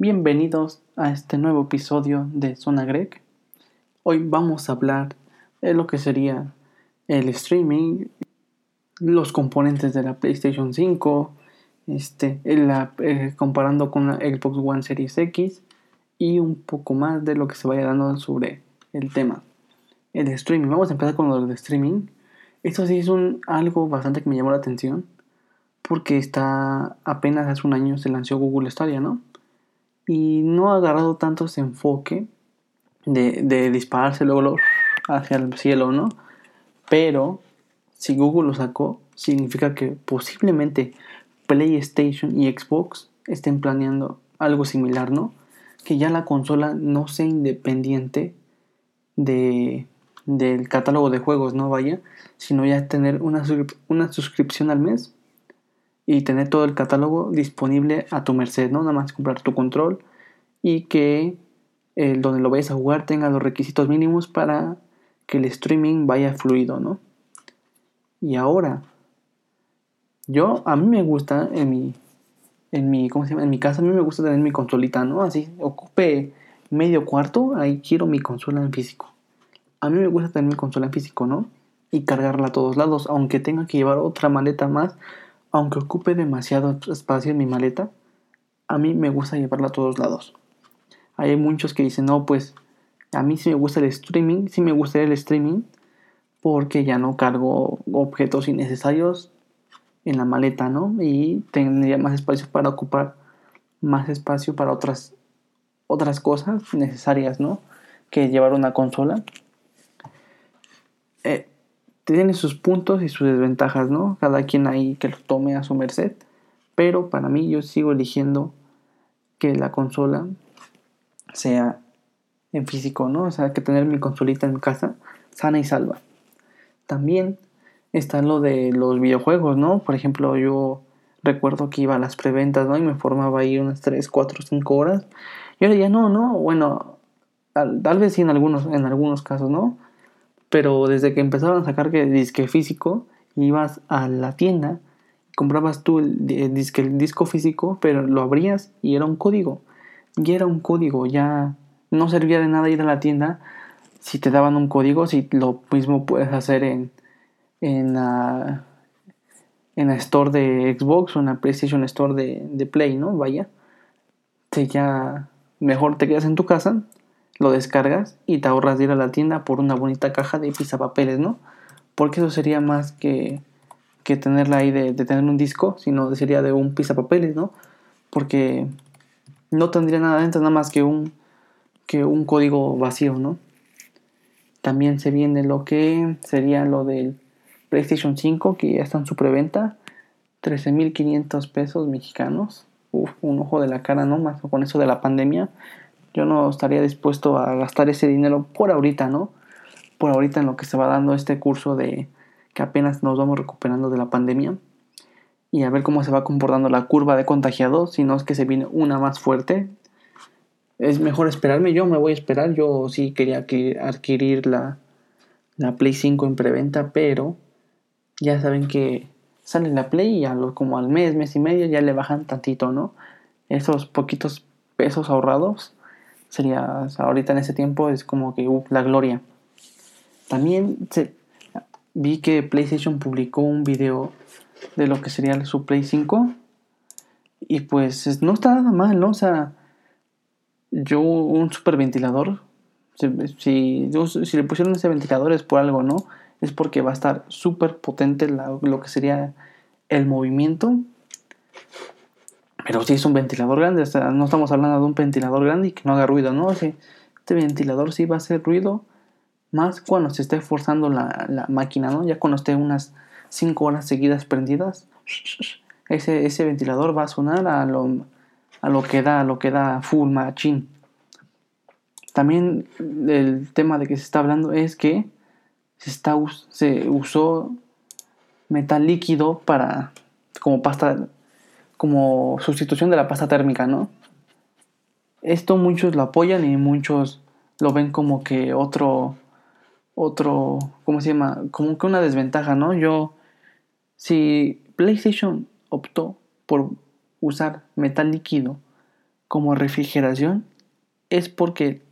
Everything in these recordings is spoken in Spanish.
Bienvenidos a este nuevo episodio de Zona Greg. Hoy vamos a hablar de lo que sería el streaming, los componentes de la PlayStation 5, este, eh, comparando con la Xbox One Series X y un poco más de lo que se vaya dando sobre el tema. El streaming, vamos a empezar con lo del streaming. Esto sí es un, algo bastante que me llamó la atención porque está apenas hace un año se lanzó Google Stadia, ¿no? Y no ha agarrado tanto ese enfoque de, de dispararse luego hacia el cielo, ¿no? Pero si Google lo sacó, significa que posiblemente PlayStation y Xbox estén planeando algo similar, ¿no? Que ya la consola no sea independiente de, del catálogo de juegos, ¿no? Vaya, sino ya tener una, una suscripción al mes y tener todo el catálogo disponible a tu merced, ¿no? Nada más comprar tu control y que eh, donde lo vayas a jugar tenga los requisitos mínimos para que el streaming vaya fluido, ¿no? Y ahora, yo, a mí me gusta en mi, en mi, ¿cómo se llama? En mi casa a mí me gusta tener mi consolita, ¿no? Así, ocupe medio cuarto, ahí quiero mi consola en físico. A mí me gusta tener mi consola en físico, ¿no? Y cargarla a todos lados, aunque tenga que llevar otra maleta más aunque ocupe demasiado espacio en mi maleta, a mí me gusta llevarla a todos lados. Hay muchos que dicen, no, pues a mí sí me gusta el streaming, sí me gusta el streaming, porque ya no cargo objetos innecesarios en la maleta, ¿no? Y tendría más espacio para ocupar más espacio para otras, otras cosas necesarias, ¿no? Que llevar una consola. Eh, tiene sus puntos y sus desventajas, ¿no? Cada quien ahí que lo tome a su merced. Pero para mí yo sigo eligiendo que la consola sea en físico, ¿no? O sea, que tener mi consolita en casa sana y salva. También está lo de los videojuegos, ¿no? Por ejemplo, yo recuerdo que iba a las preventas, ¿no? Y me formaba ahí unas 3, 4, 5 horas. Y ahora ya no, ¿no? Bueno, tal, tal vez sí en algunos, en algunos casos, ¿no? Pero desde que empezaron a sacar que disque físico, ibas a la tienda, comprabas tú el, disco físico, pero lo abrías y era un código. Y era un código, ya no servía de nada ir a la tienda si te daban un código, si lo mismo puedes hacer en, en, la, en la store de Xbox o en la PlayStation Store de, de Play, ¿no? Vaya. Te ya mejor te quedas en tu casa lo descargas y te ahorras de ir a la tienda por una bonita caja de papeles, ¿no? Porque eso sería más que, que tenerla ahí de, tener un disco, sino sería de un papeles, ¿no? Porque no tendría nada dentro, nada más que un, que un código vacío, ¿no? También se viene lo que sería lo del PlayStation 5, que ya está en su preventa, 13.500 pesos mexicanos. Un ojo de la cara, ¿no? Más con eso de la pandemia yo no estaría dispuesto a gastar ese dinero por ahorita, ¿no? Por ahorita en lo que se va dando este curso de que apenas nos vamos recuperando de la pandemia y a ver cómo se va comportando la curva de contagiados, si no es que se viene una más fuerte. Es mejor esperarme, yo me voy a esperar, yo sí quería adquirir la, la Play 5 en preventa, pero ya saben que sale la Play y a lo, como al mes, mes y medio ya le bajan tantito, ¿no? Esos poquitos pesos ahorrados sería, ahorita en ese tiempo es como que la gloria. También vi que PlayStation publicó un video de lo que sería su Play 5 y pues no está nada mal, ¿no? O sea, yo un super ventilador, si, si, le pusieron ese ventilador es por algo, ¿no? Es porque va a estar súper potente lo que sería el movimiento pero si es un ventilador grande, no estamos hablando de un ventilador grande y que no haga ruido, ¿no? este ventilador sí va a hacer ruido más cuando se esté forzando la, máquina, ¿no? Ya cuando esté unas 5 horas seguidas prendidas, ese, ese ventilador va a sonar a lo, a lo que da, a lo que da full machine. También el tema de que se está hablando es que se, está, se usó metal líquido para como pasta como sustitución de la pasta térmica, ¿no? Esto muchos lo apoyan y muchos lo ven como que otro, otro, ¿cómo se llama? Como que una desventaja, ¿no? Yo, si PlayStation optó por usar metal líquido como refrigeración es porque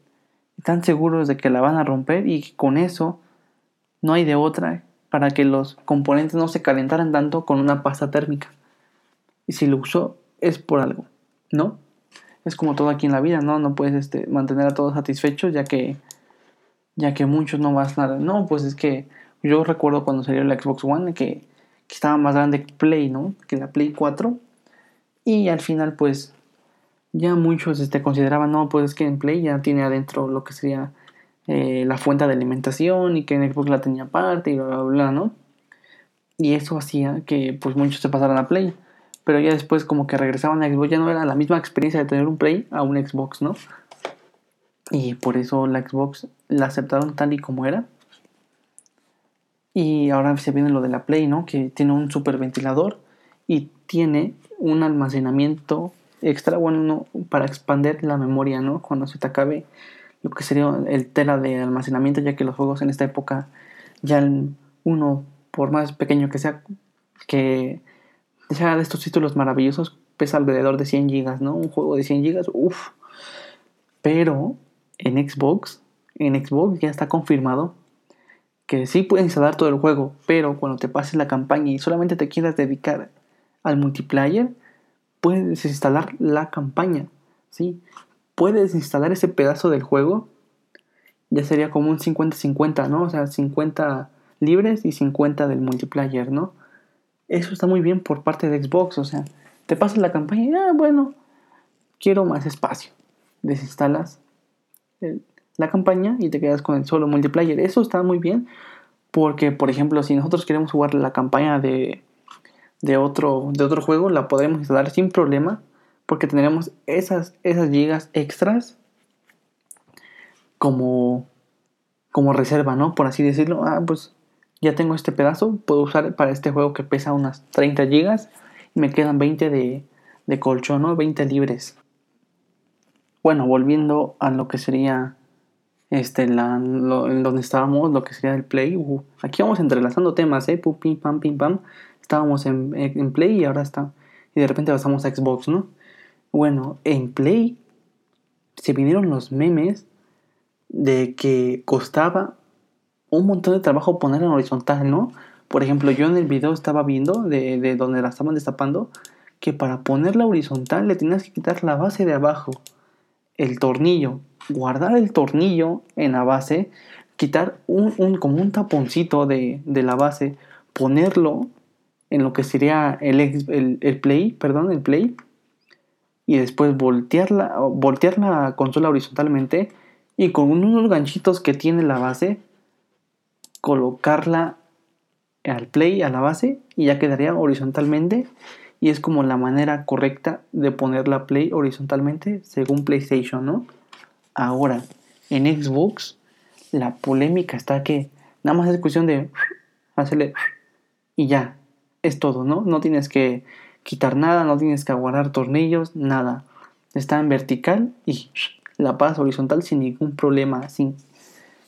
están seguros de que la van a romper y con eso no hay de otra para que los componentes no se calentaran tanto con una pasta térmica. Y si lo usó es por algo, ¿no? Es como todo aquí en la vida, ¿no? No puedes este, mantener a todos satisfechos ya que ya que muchos no vas nada. No, pues es que yo recuerdo cuando salió la Xbox One que, que estaba más grande que Play, ¿no? Que la Play 4. Y al final pues ya muchos este, consideraban, no, pues es que en Play ya tiene adentro lo que sería eh, la fuente de alimentación y que en Xbox la tenía aparte y bla, bla, bla, ¿no? Y eso hacía que pues muchos se pasaran a Play. Pero ya después como que regresaban a Xbox, ya no era la misma experiencia de tener un Play a un Xbox, ¿no? Y por eso la Xbox la aceptaron tal y como era. Y ahora se viene lo de la Play, ¿no? Que tiene un super ventilador y tiene un almacenamiento extra, bueno, para expandir la memoria, ¿no? Cuando se te acabe lo que sería el tela de almacenamiento, ya que los juegos en esta época, ya uno, por más pequeño que sea, que sea de estos títulos maravillosos, pesa alrededor de 100 gigas, ¿no? Un juego de 100 gigas, uff. Pero en Xbox, en Xbox ya está confirmado que sí puedes instalar todo el juego, pero cuando te pases la campaña y solamente te quieras dedicar al multiplayer, puedes instalar la campaña, ¿sí? Puedes instalar ese pedazo del juego, ya sería como un 50-50, ¿no? O sea, 50 libres y 50 del multiplayer, ¿no? Eso está muy bien por parte de Xbox, o sea, te pasas la campaña y, ah, bueno, quiero más espacio. Desinstalas la campaña y te quedas con el solo multiplayer. Eso está muy bien porque, por ejemplo, si nosotros queremos jugar la campaña de de otro, de otro juego, la podremos instalar sin problema porque tendremos esas, esas gigas extras como, como reserva, ¿no? Por así decirlo. Ah, pues ya tengo este pedazo, puedo usar para este juego que pesa unas 30 gigas y me quedan 20 de, de colchón, ¿no? 20 libres. Bueno, volviendo a lo que sería este, la, en donde estábamos, lo que sería el Play. Uh, aquí vamos entrelazando temas, ¿eh? Pum, pam, pim, pam estábamos en, en, Play y ahora está. Y de repente pasamos a Xbox, ¿no? Bueno, en Play se vinieron los memes de que costaba un montón de trabajo poner en horizontal, ¿no? Por ejemplo, yo en el video estaba viendo de, de donde la estaban destapando que para ponerla horizontal le tenías que quitar la base de abajo, el tornillo, guardar el tornillo en la base, quitar un, un como un taponcito de, de la base, ponerlo en lo que sería el, el, play, perdón, el play, y después voltear la, voltear la consola horizontalmente y con unos ganchitos que tiene la base, colocarla al play, a la base, y ya quedaría horizontalmente. Y es como la manera correcta de poner la play horizontalmente según PlayStation, ¿no? Ahora, en Xbox, la polémica está que nada más es cuestión de hacerle y ya, es todo, ¿no? No tienes que quitar nada, no tienes que aguardar tornillos, nada. Está en vertical y la paz horizontal sin ningún problema, sin,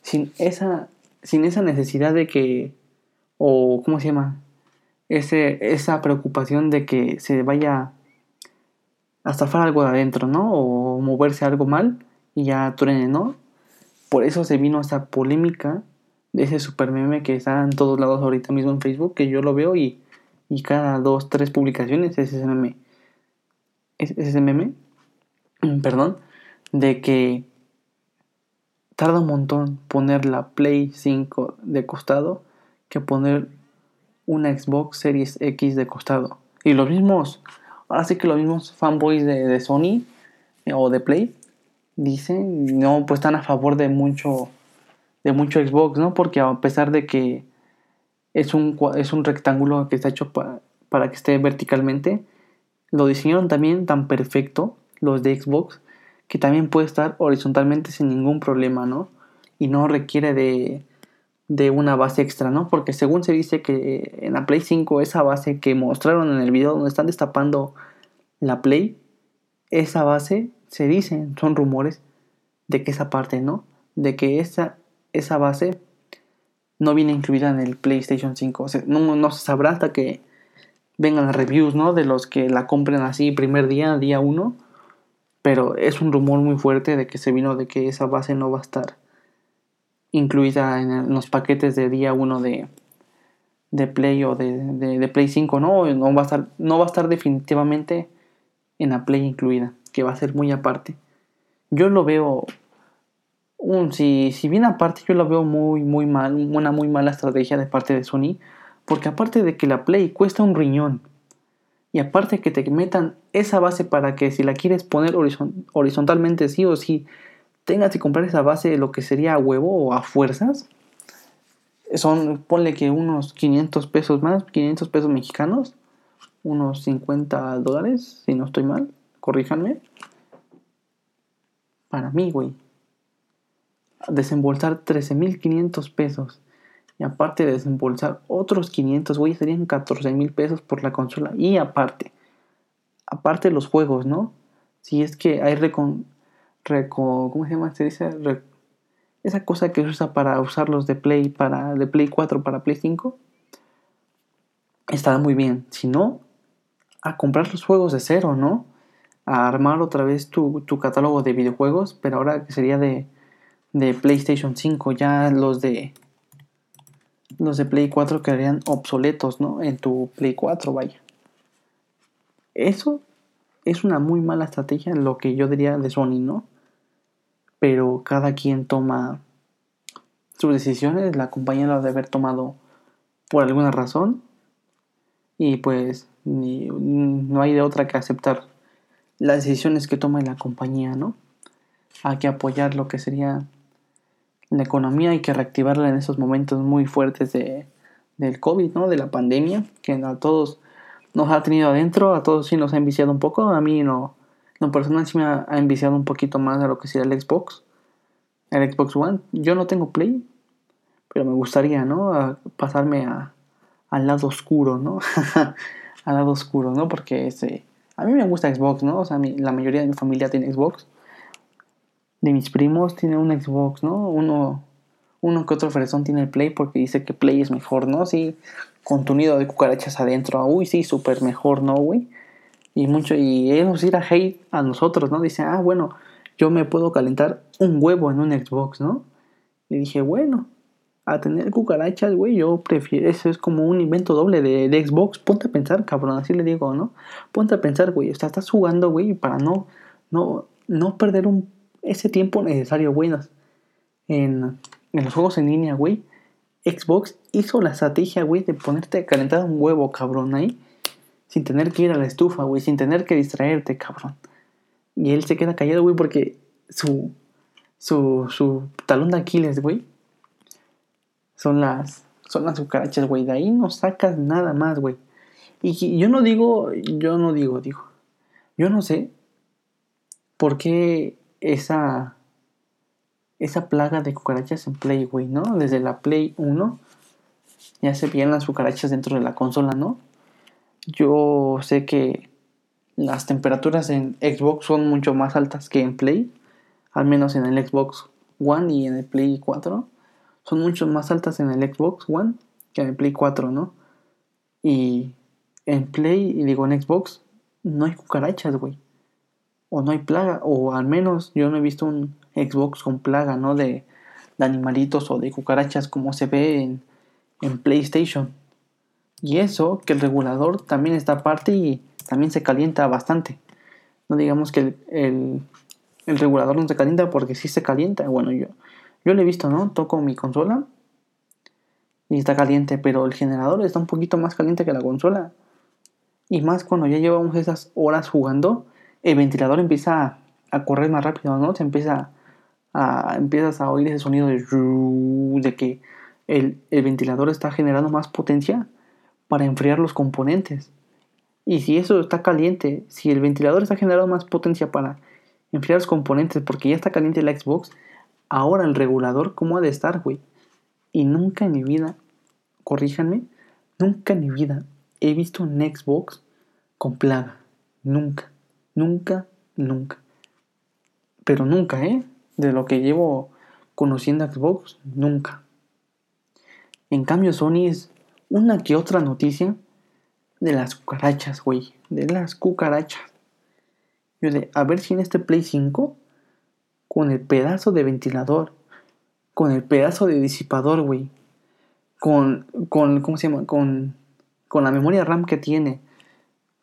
sin, esa, sin esa necesidad de que, o ¿cómo se llama? Ese, esa preocupación de que se vaya a zafar algo de adentro, ¿no? O moverse algo mal y ya truene, ¿no? Por eso se vino esa polémica de ese super meme que está en todos lados ahorita mismo en Facebook, que yo lo veo y y cada dos, tres publicaciones es ese meme. Es ese meme, perdón, de que tarda un montón poner la Play 5 de costado que poner una Xbox Series X de costado. Y los mismos, ahora sí que los mismos fanboys de, Sony eh, o de Play dicen, no, pues están a favor de mucho, de mucho Xbox, ¿no? Porque a pesar de que es un, es un rectángulo que está hecho para que esté verticalmente. Lo diseñaron también tan perfecto los de Xbox que también puede estar horizontalmente sin ningún problema, ¿no? Y no requiere de, de una base extra, ¿no? Porque según se dice que en la Play 5 esa base que mostraron en el video donde están destapando la Play, esa base se dice, son rumores de que esa parte, ¿no? De que esa, esa base no viene incluida en el PlayStation 5. O sea, no, se sabrá hasta que vengan las reviews, ¿no? De los que la compren así primer día, día 1. Pero es un rumor muy fuerte de que se vino de que esa base no va a estar incluida en los paquetes de día 1 de, de Play o de, Play 5, ¿no? No va, a estar, no va a estar definitivamente en la Play incluida, que va a ser muy aparte. Yo lo veo, un, si, si bien aparte, yo lo veo muy, muy mal, una muy mala estrategia de parte de Sony, porque aparte de que la Play cuesta un riñón, y aparte que te metan esa base para que si la quieres poner horizontalmente sí o sí, tengas que comprar esa base lo que sería a huevo o a fuerzas, son, ponle que unos 500 pesos más, 500 pesos mexicanos, unos 50 dólares, si no estoy mal, corríjanme. Para mí, güey. Desembolsar 13.500 pesos. Y aparte de desembolsar otros 500, güey, serían 14.000 pesos por la consola. Y aparte, aparte los juegos, ¿no? Si es que hay recon... ¿Cómo se llama? Se dice... esa cosa que se usa para usarlos de Play, para, de Play 4 para Play 5. Estará muy bien. Si no, a comprar los juegos de cero, ¿no? A armar otra vez tu, catálogo de videojuegos, pero ahora que sería de, de PlayStation 5, ya los de los de Play 4 quedarían obsoletos, ¿no? En tu Play 4, vaya. Eso es una muy mala estrategia, lo que yo diría de Sony, ¿no? Pero cada quien toma sus decisiones, la compañía lo debe haber tomado por alguna razón y pues no hay de otra que aceptar las decisiones que toma la compañía, ¿no? Hay que apoyar lo que sería la economía, hay que reactivarla en esos momentos muy fuertes de, del COVID, ¿no? De la pandemia, que a todos nos ha tenido adentro, a todos sí nos ha enviciado un poco, a mí no, no personal sí me ha, enviciado un poquito más a lo que sería el Xbox, el Xbox One. Yo no tengo Play, pero me gustaría, ¿no? pasarme a, al lado oscuro, ¿no? al lado oscuro, ¿no? Porque este, a mí me gusta Xbox, ¿no? O sea, la mayoría de mi familia tiene Xbox. De mis primos tiene un Xbox, ¿no? Uno, uno que otro fresón tiene el Play porque dice que Play es mejor, ¿no? Sí, con tu nido de cucarachas adentro. Uy, sí, súper mejor, ¿no, güey? Y mucho, y ellos ir a hate a nosotros, ¿no? Dice, ah, bueno, yo me puedo calentar un huevo en un Xbox, ¿no? Y dije, bueno, a tener cucarachas, güey, yo prefiero, eso es como un invento doble de, Xbox, ponte a pensar, cabrón, así le digo, ¿no? Ponte a pensar, güey, o sea, estás jugando, güey, para no, no, no perder un, ese tiempo necesario, güey, en, en los juegos en línea, güey. Xbox hizo la estrategia, güey, de ponerte a calentar un huevo, cabrón, ahí, sin tener que ir a la estufa, güey, sin tener que distraerte, cabrón. Y él se queda callado, güey, porque su, su, su talón de Aquiles, güey, son las, son las cucarachas, güey. De ahí no sacas nada más, güey. Y yo no digo, yo no digo, digo. Yo no sé por qué esa, esa plaga de cucarachas en Play, güey, ¿no? Desde la Play 1 ya se veían las cucarachas dentro de la consola, ¿no? Yo sé que las temperaturas en Xbox son mucho más altas que en Play, al menos en el Xbox One y en el Play 4 son mucho más altas en el Xbox One que en el Play 4, ¿no? Y en Play, y digo en Xbox, no hay cucarachas, güey. O no hay plaga, o al menos yo no he visto un Xbox con plaga, ¿no? De, animalitos o de cucarachas como se ve en, en PlayStation. Y eso, que el regulador también está aparte y también se calienta bastante. No digamos que el, el, el regulador no se calienta porque sí se calienta. Bueno, yo, yo lo he visto, ¿no? Toco mi consola y está caliente, pero el generador está un poquito más caliente que la consola. Y más cuando ya llevamos esas horas jugando, el ventilador empieza a, correr más rápido, ¿no? Se empieza a, empiezas a oír ese sonido de, de que el, el ventilador está generando más potencia para enfriar los componentes. Y si eso está caliente, si el ventilador está generando más potencia para enfriar los componentes porque ya está caliente la Xbox, ahora el regulador, ¿cómo ha de estar, güey? Y nunca en mi vida, corríjanme, nunca en mi vida he visto un Xbox con plaga. Nunca, nunca, nunca. Pero nunca, ¿eh? De lo que llevo conociendo Xbox, nunca. En cambio, Sony es una que otra noticia de las cucarachas, güey. De las cucarachas. Yo de, a ver si en este Play 5, con el pedazo de ventilador, con el pedazo de disipador, güey, con, con, ¿cómo se llama? Con, con la memoria RAM que tiene,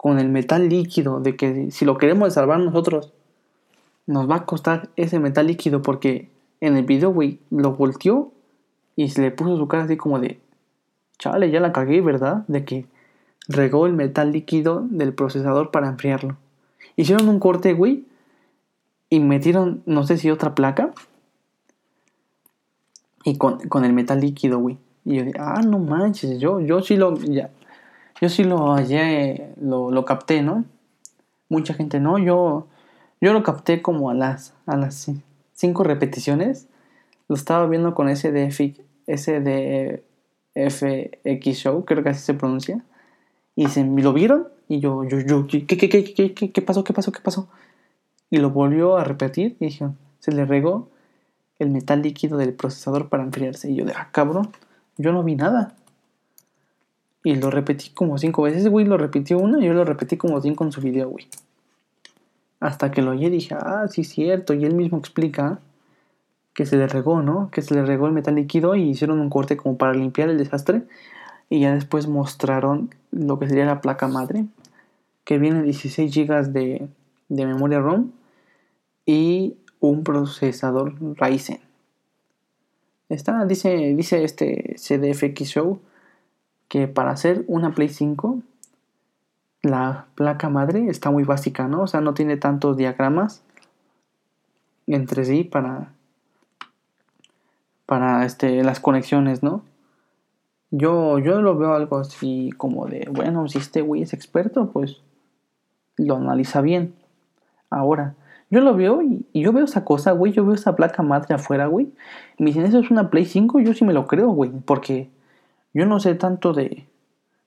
con el metal líquido, de que si lo queremos salvar nosotros, nos va a costar ese metal líquido porque en el video, güey, lo volteó y se le puso su cara así como de, chale, ya la cagué, ¿verdad? De que regó el metal líquido del procesador para enfriarlo. Hicieron un corte, güey, y metieron, no sé si otra placa, y con, el metal líquido, güey. Y yo dije, ah, no manches, yo, yo sí lo, yo sí lo hallé, lo, lo capté, ¿no? Mucha gente no, yo, yo lo capté como a las, a las cinco repeticiones. Lo estaba viendo con ese de FX Show, creo que así se pronuncia. Y se lo vieron y yo, yo, yo, ¿qué, qué, qué, qué, qué, qué pasó? ¿Qué pasó? ¿Qué pasó? Y lo volvió a repetir y dijeron, se le regó el metal líquido del procesador para enfriarse. Y yo de, ah, cabrón, yo no vi nada. Y lo repetí como cinco veces, güey, lo repitió una y yo lo repetí como cinco en su video, güey. Hasta que lo oí dije, ah, sí, cierto. Y él mismo explica que se le regó, ¿no? Que se le regó el metal líquido y hicieron un corte como para limpiar el desastre. Y ya después mostraron lo que sería la placa madre, que viene 16 GB de, de memoria ROM y un procesador Ryzen. Está, dice, dice este CDFX Show que para hacer una Play 5 la placa madre está muy básica, ¿no? O sea, no tiene tantos diagramas entre sí para para este las conexiones, ¿no? Yo yo lo veo algo así como de, bueno, si este güey es experto, pues lo analiza bien. Ahora, yo lo veo y, yo veo esa cosa, güey, yo veo esa placa madre afuera, güey. Y me dicen, ¿eso es una Play 5? Yo sí me lo creo, güey, porque yo no sé tanto de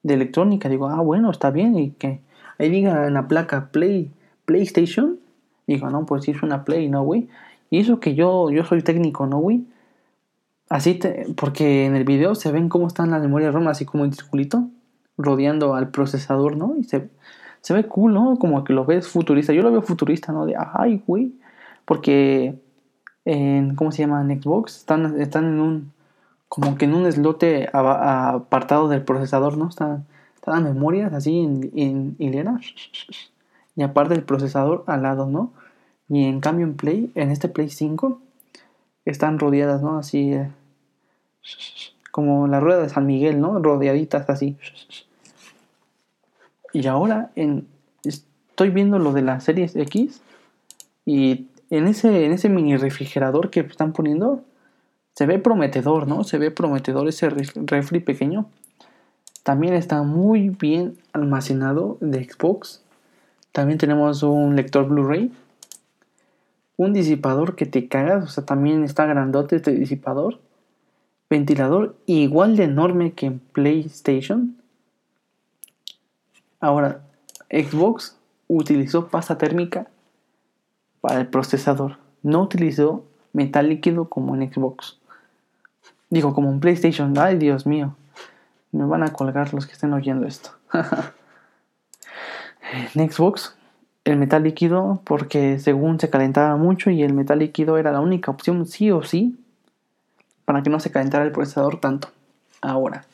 electrónica. Digo, ah, bueno, está bien. Y que ahí diga en la placa Play, PlayStation. Digo, no, pues sí es una Play, ¿no, güey? Y eso que yo, yo soy técnico, ¿no, güey? Así, te, porque en el video se ven cómo están las memorias ROM, así como en circulito, rodeando al procesador, ¿no? Y se, se ve cool, ¿no? Como que lo ves futurista. Yo lo veo futurista, ¿no? De, ay, güey. Porque en, ¿cómo se llama? En Xbox están, están en un, como que en un eslote apartado del procesador, ¿no? Están, las memorias así en, hilera. Y aparte el procesador al lado, ¿no? Y en cambio en Play, en este Play 5, están rodeadas, ¿no? Así, eh, como la rueda de San Miguel, ¿no? Rodeaditas así. Y ahora en, estoy viendo lo de la serie X y en ese, en ese mini refrigerador que están poniendo, se ve prometedor, ¿no? Se ve prometedor ese refri pequeño. También está muy bien almacenado de Xbox. También tenemos un lector Blu-ray. Un disipador que te cagas, o sea, también está grandote este disipador. Ventilador igual de enorme que en PlayStation. Ahora, Xbox utilizó pasta térmica para el procesador. No utilizó metal líquido como en Xbox. Digo, como un PlayStation. Ay, Dios mío. Me van a colgar los que estén oyendo esto. en Xbox, el metal líquido, porque según se calentaba mucho y el metal líquido era la única opción, sí o sí, para que no se calentara el procesador tanto. Ahora,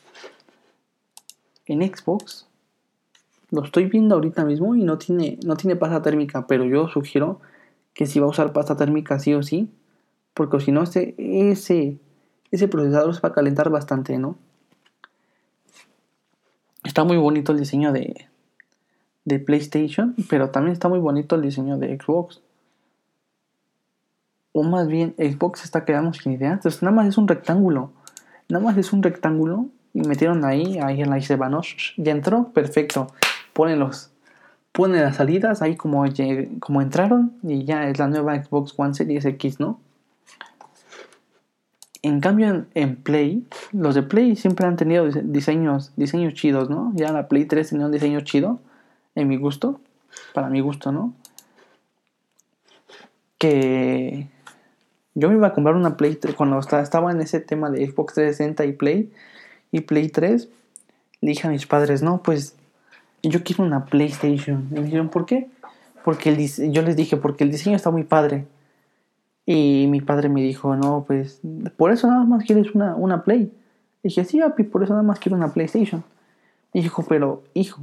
en Xbox, lo estoy viendo ahorita mismo y no tiene, no tiene pasta térmica, pero yo sugiero que si va a usar pasta térmica sí o sí, porque si no, ese ese procesador se va a calentar bastante, ¿no? Está muy bonito el diseño de, de PlayStation, pero también está muy bonito el diseño de Xbox. O más bien, Xbox está quedando sin ideas. Entonces, nada más es un rectángulo. Nada más es un rectángulo. Y metieron ahí, ahí en la ¿no? Ya entró, perfecto. Ponen los. Ponen las salidas ahí como, como entraron. Y ya es la nueva Xbox One Series X, ¿no? En cambio, en, Play, los de Play siempre han tenido diseños, diseños chidos, ¿no? Ya la Play 3 tenía un diseño chido, en mi gusto, para mi gusto, ¿no? Que yo me iba a comprar una Play 3 cuando estaba en ese tema de Xbox 360 y Play y Play 3. Le dije a mis padres, no, pues yo quiero una PlayStation. Y me dijeron, ¿por qué? porque el yo les dije, porque el diseño está muy padre. Y mi padre me dijo, no, pues, por eso nada más quieres una, una Play. Y dije, sí, papi, por eso nada más quiero una PlayStation. Y dijo, pero, hijo,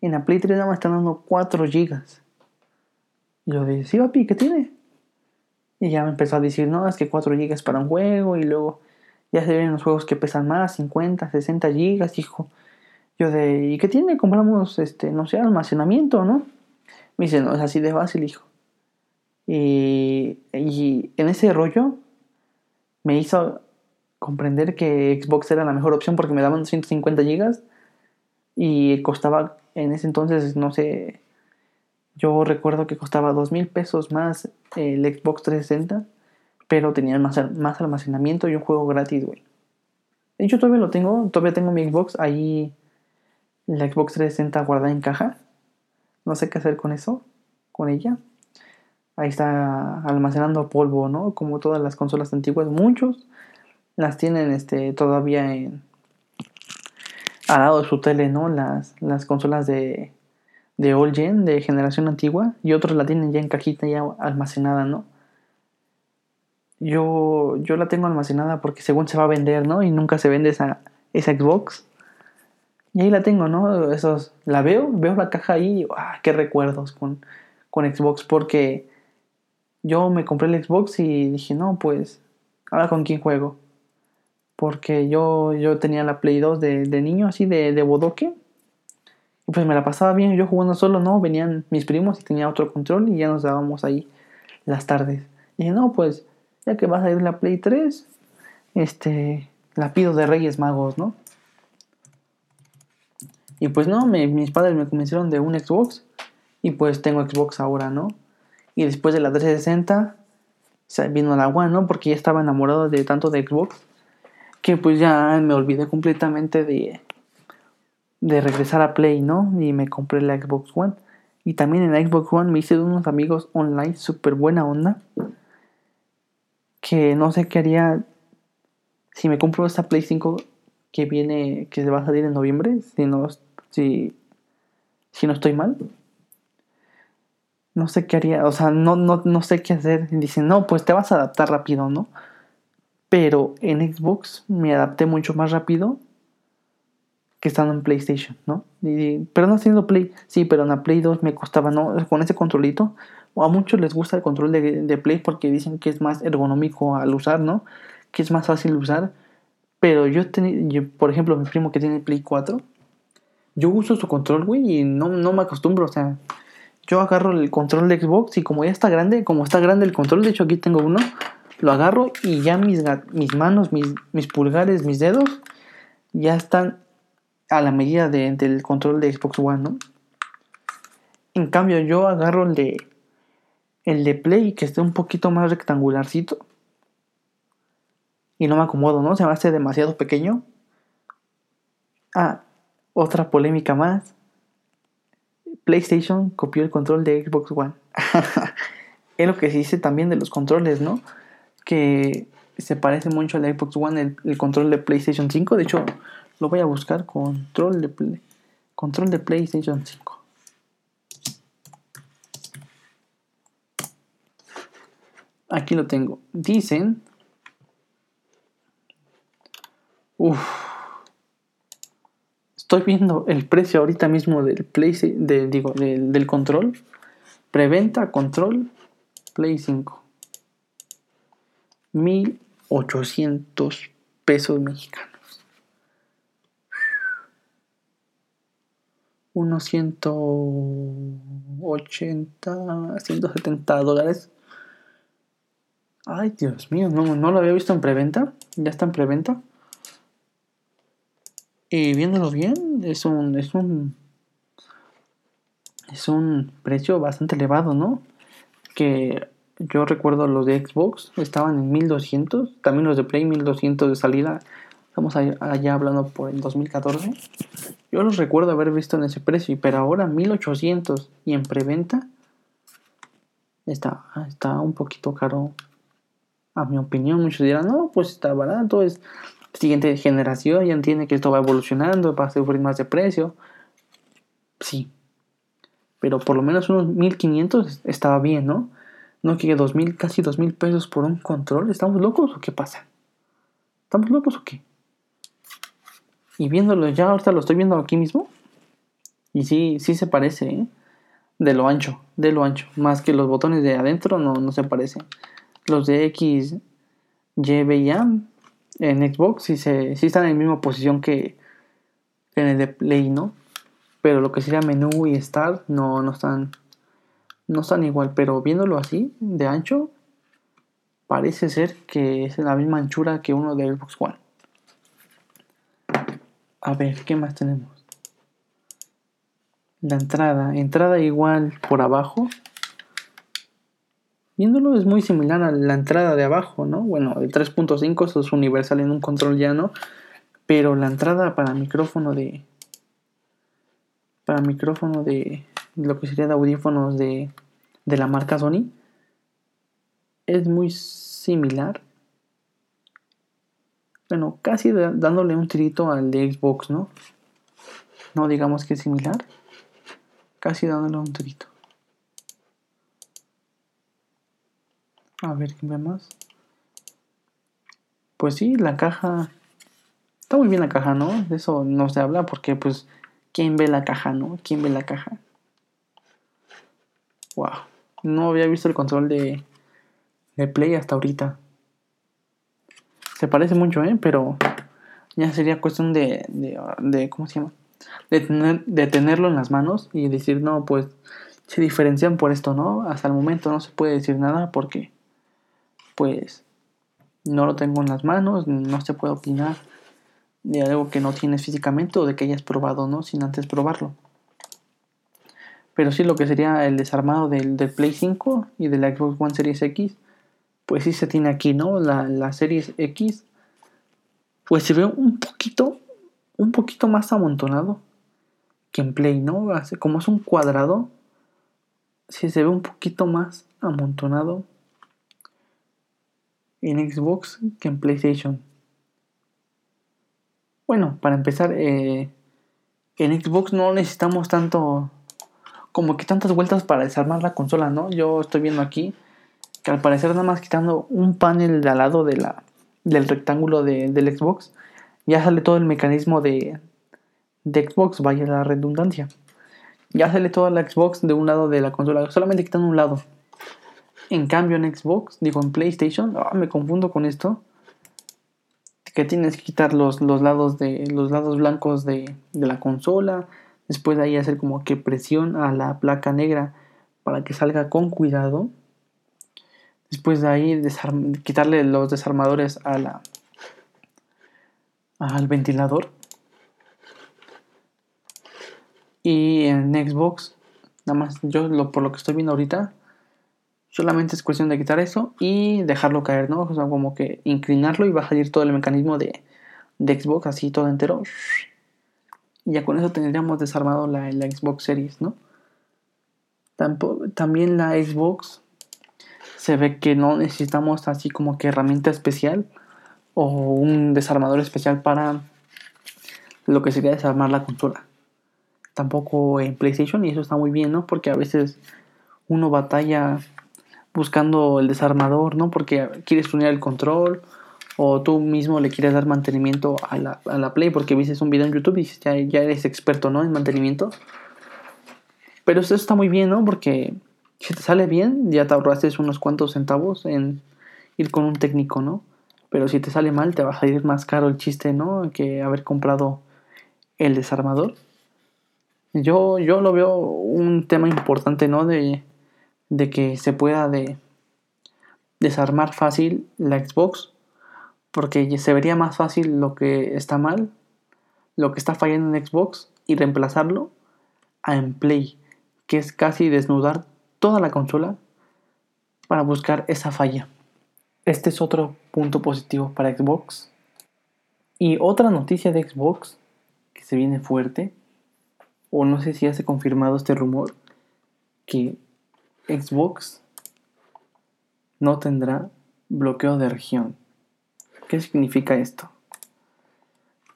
en la Play 3 nada más están dando 4 GB. Y yo dije, sí, papi, ¿qué tiene? Y ya me empezó a decir, no, es que 4 GB para un juego. Y luego ya se ven los juegos que pesan más, 50, 60 GB, hijo. Yo de, ¿y qué tiene? Compramos, este, no sé, almacenamiento, ¿no? Me dice, no, es así de fácil, hijo. Y, en ese rollo me hizo comprender que Xbox era la mejor opción porque me daban 250 GB y costaba en ese entonces, no sé, yo recuerdo que costaba dos mil pesos más el Xbox 360, pero tenía más, más almacenamiento y un juego gratis, güey. De hecho, todavía lo tengo, todavía tengo mi Xbox ahí, la Xbox 360 guardada en caja. No sé qué hacer con eso, con ella. Ahí está almacenando polvo, ¿no? Como todas las consolas antiguas, muchos las tienen este, todavía en, al lado de su tele, ¿no? Las, las consolas de, de old gen, de generación antigua, y otros la tienen ya en cajita, ya almacenada, ¿no? Yo, yo la tengo almacenada porque según se va a vender, ¿no? Y nunca se vende esa, esa Xbox. Y ahí la tengo, ¿no? Esos, la veo, veo la caja ahí ¡ah! qué recuerdos con, con Xbox, porque yo me compré el Xbox y dije, no, pues, ahora con quién juego. Porque yo, yo tenía la Play 2 de, de niño, así de, de bodoque pues me la pasaba bien, yo jugando solo, ¿no? Venían mis primos y tenía otro control y ya nos dábamos ahí las tardes. Y dije, no, pues, ya que vas a ir a la Play 3, este, la pido de Reyes Magos, ¿no? Y pues no, mis padres me convencieron de un Xbox y pues tengo Xbox ahora, ¿no? Y después de la 360 vino la One, ¿no? Porque ya estaba enamorado de tanto de Xbox que pues ya me olvidé completamente de, de regresar a Play, ¿no? Y me compré la Xbox One. Y también en la Xbox One me hice unos amigos online súper buena onda. Que no sé qué haría si me compro esta Play 5 que viene, que se va a salir en noviembre, si no, si, si no estoy mal. No sé qué haría, o sea, no, no, no sé qué hacer. Dicen, no, pues te vas a adaptar rápido, ¿no? Pero en Xbox me adapté mucho más rápido que estando en PlayStation, ¿no? pero no haciendo Play, sí, pero en la Play 2 me costaba, ¿no? Con ese controlito. A muchos les gusta el control de, Play porque dicen que es más ergonómico al usar, ¿no? Que es más fácil usar. Pero yo, tenía, por ejemplo, mi primo que tiene Play 4, yo uso su control, güey, y no, no me acostumbro, o sea, yo agarro el control de Xbox y como ya está grande, como está grande el control, de hecho aquí tengo uno, lo agarro y ya mis, mis manos, mis, mis pulgares, mis dedos, ya están a la medida de, del control de Xbox One. En cambio, yo agarro el de, el de Play, que esté un poquito más rectangularcito. Y no me acomodo, ¿no? Se me hace demasiado pequeño. Ah, otra polémica más. PlayStation copió el control de Xbox One. es lo que se dice también de los controles, ¿no? Que se parece mucho al Xbox One, el, el control de PlayStation 5. De hecho, lo voy a buscar control de play, control de PlayStation 5. Aquí lo tengo. Dicen. Uf. Estoy viendo el precio ahorita mismo del Play digo, del, del control. Preventa control Play 5. 1800 pesos mexicanos. unos 180, 170 dólares. Ay, Dios mío, no, no lo había visto en preventa. Ya está en preventa. Y viéndolo bien, es un, es un, es un precio bastante elevado, ¿no? Que yo recuerdo los de Xbox estaban en 1200, también los de Play 1200 de salida. Estamos allá hablando por el 2014. Yo los recuerdo haber visto en ese precio, pero ahora 1800 y en preventa está, está un poquito caro. A mi opinión, muchos dirán, no, pues está barato, es siguiente generación, ya entiende que esto va evolucionando, va a sufrir más de precio. Sí, Pero por lo menos unos 1500 estaba bien, ¿no? No que 2000, casi 2000 pesos por un control. ¿Estamos locos o qué pasa? ¿Estamos locos o qué? Y viéndolo ya, ahorita lo estoy viendo aquí mismo. Y sí, sí se parece, ¿eh? De lo ancho, de lo ancho. Más que los botones de adentro no, no se parecen. Los de X, Y, B y A en Xbox sí, se, están en la misma posición que en el de Play, ¿no? Pero lo que sería menú y Start no, no están no están igual, pero viéndolo así, de ancho, parece ser que es la misma anchura que uno de Xbox One. A ver, ¿qué más tenemos? La entrada, entrada igual por abajo. Viéndolo es muy similar a la entrada de abajo, ¿no? Bueno, el 3.5 eso es universal en un control llano, pero la entrada para micrófono de para micrófono de lo que sería de audífonos de, de la marca Sony es muy similar. Bueno, casi dándole un tirito al de Xbox, ¿no? No digamos que es similar. Casi dándole un tirito. A ver qué ve más. Pues sí, la caja. Está muy bien la caja, ¿no? De eso no se habla porque, pues, ¿quién ve la caja, no? ¿Quién ve la caja? Wow. No había visto el control de, de Play hasta ahorita. Se parece mucho, ¿eh? Pero ya sería cuestión de, de, de ¿cómo se llama? De, tener, de tenerlo en las manos y decir, no, pues se diferencian por esto, ¿no? Hasta el momento no se puede decir nada porque, pues, no lo tengo en las manos, no se puede opinar de algo que no tienes físicamente o de que hayas probado, ¿no? Sin antes probarlo. Pero sí, lo que sería el desarmado del, del Play 5 y de la Xbox One Series X, pues sí se tiene aquí, ¿no? La, la Series X, pues se ve un poquito, un poquito más amontonado que en Play, ¿no? Como es un cuadrado, sí se ve un poquito más amontonado en Xbox que en PlayStation. Bueno, para empezar, eh, en Xbox no necesitamos tanto, como que tantas vueltas para desarmar la consola, ¿no? Yo estoy viendo aquí que al parecer nada más quitando un panel de al lado de la, del rectángulo de, del Xbox, ya sale todo el mecanismo de, de Xbox, vaya la redundancia. Ya sale toda la Xbox de un lado de la consola, solamente quitando un lado. En cambio en Xbox, digo en PlayStation, ah, me confundo con esto que tienes que quitar los, los lados de los lados blancos de, la consola después de ahí hacer como que presión a la placa negra para que salga con cuidado después de ahí quitarle los desarmadores a la al ventilador. Y en Xbox nada más yo por lo que estoy viendo ahorita Solamente es cuestión de quitar eso y dejarlo caer, ¿no? O sea, como que inclinarlo y va a salir todo el mecanismo de, Xbox así todo entero. Y ya con eso tendríamos desarmado la, Xbox Series, ¿no? también la Xbox se ve que no necesitamos así como que herramienta especial o un desarmador especial para lo que sería desarmar la consola. Tampoco en PlayStation y eso está muy bien, ¿no? Porque a veces uno batalla buscando el desarmador, ¿no? Porque quieres tunear el control o tú mismo le quieres dar mantenimiento a la, a la Play porque viste un video en YouTube y ya, ya eres experto, ¿no? En mantenimiento. Pero eso está muy bien, ¿no? Porque si te sale bien, ya te ahorraste unos cuantos centavos en ir con un técnico, ¿no? Pero si te sale mal, te va a salir más caro el chiste, ¿no? Que haber comprado el desarmador. Yo, yo lo veo un tema importante, ¿no? De de que se pueda de desarmar fácil la Xbox porque se vería más fácil lo que está mal, lo que está fallando en Xbox y reemplazarlo a en Play, que es casi desnudar toda la consola para buscar esa falla. Este es otro punto positivo para Xbox. Y otra noticia de Xbox que se viene fuerte, o no sé si ya se ha confirmado este rumor, que Xbox no tendrá bloqueo de región. ¿Qué significa esto?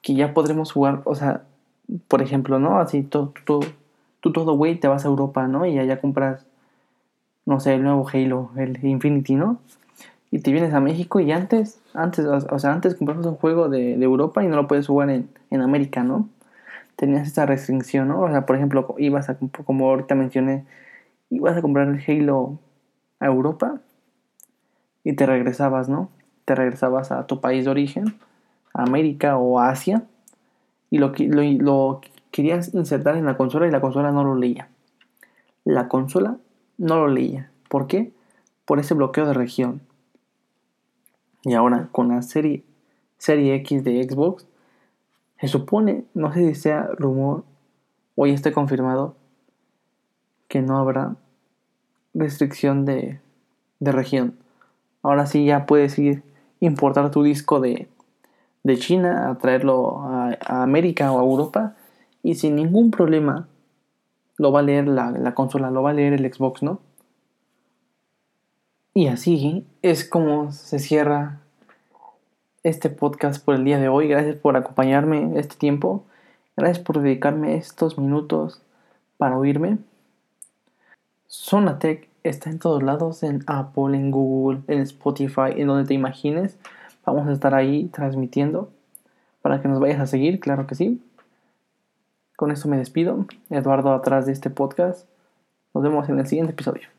Que ya podremos jugar, o sea, por ejemplo, ¿no? Así tú, tú tú todo güey te vas a Europa, ¿no? Y allá compras, no sé, el nuevo Halo, el Infinity, ¿no? Y te vienes a México y antes, antes, o sea, antes comprabas un juego de, Europa y no lo puedes jugar en, en América, ¿no? Tenías esta restricción, ¿no? O sea, por ejemplo, ibas a, como ahorita mencioné, ibas a comprar el Halo a Europa y te regresabas, ¿no? Te regresabas a tu país de origen, a América o Asia, y lo, lo, lo querías insertar en la consola y la consola no lo leía. La consola no lo leía. ¿Por qué? Por ese bloqueo de región. Y ahora con la serie, serie X de Xbox, se supone, no sé si sea rumor o ya está confirmado, que no habrá restricción de, de región. Ahora sí ya puedes ir importar tu disco de, de China a traerlo a, América o a Europa y sin ningún problema lo va a leer la, la consola, lo va a leer el Xbox, ¿no? Y así es como se cierra este podcast por el día de hoy. Gracias por acompañarme este tiempo. Gracias por dedicarme estos minutos para oírme. Sonatec está en todos lados, en Apple, en Google, en Spotify, en donde te imagines. Vamos a estar ahí transmitiendo para que nos vayas a seguir, claro que sí. Con esto me despido. Eduardo atrás de este podcast. Nos vemos en el siguiente episodio.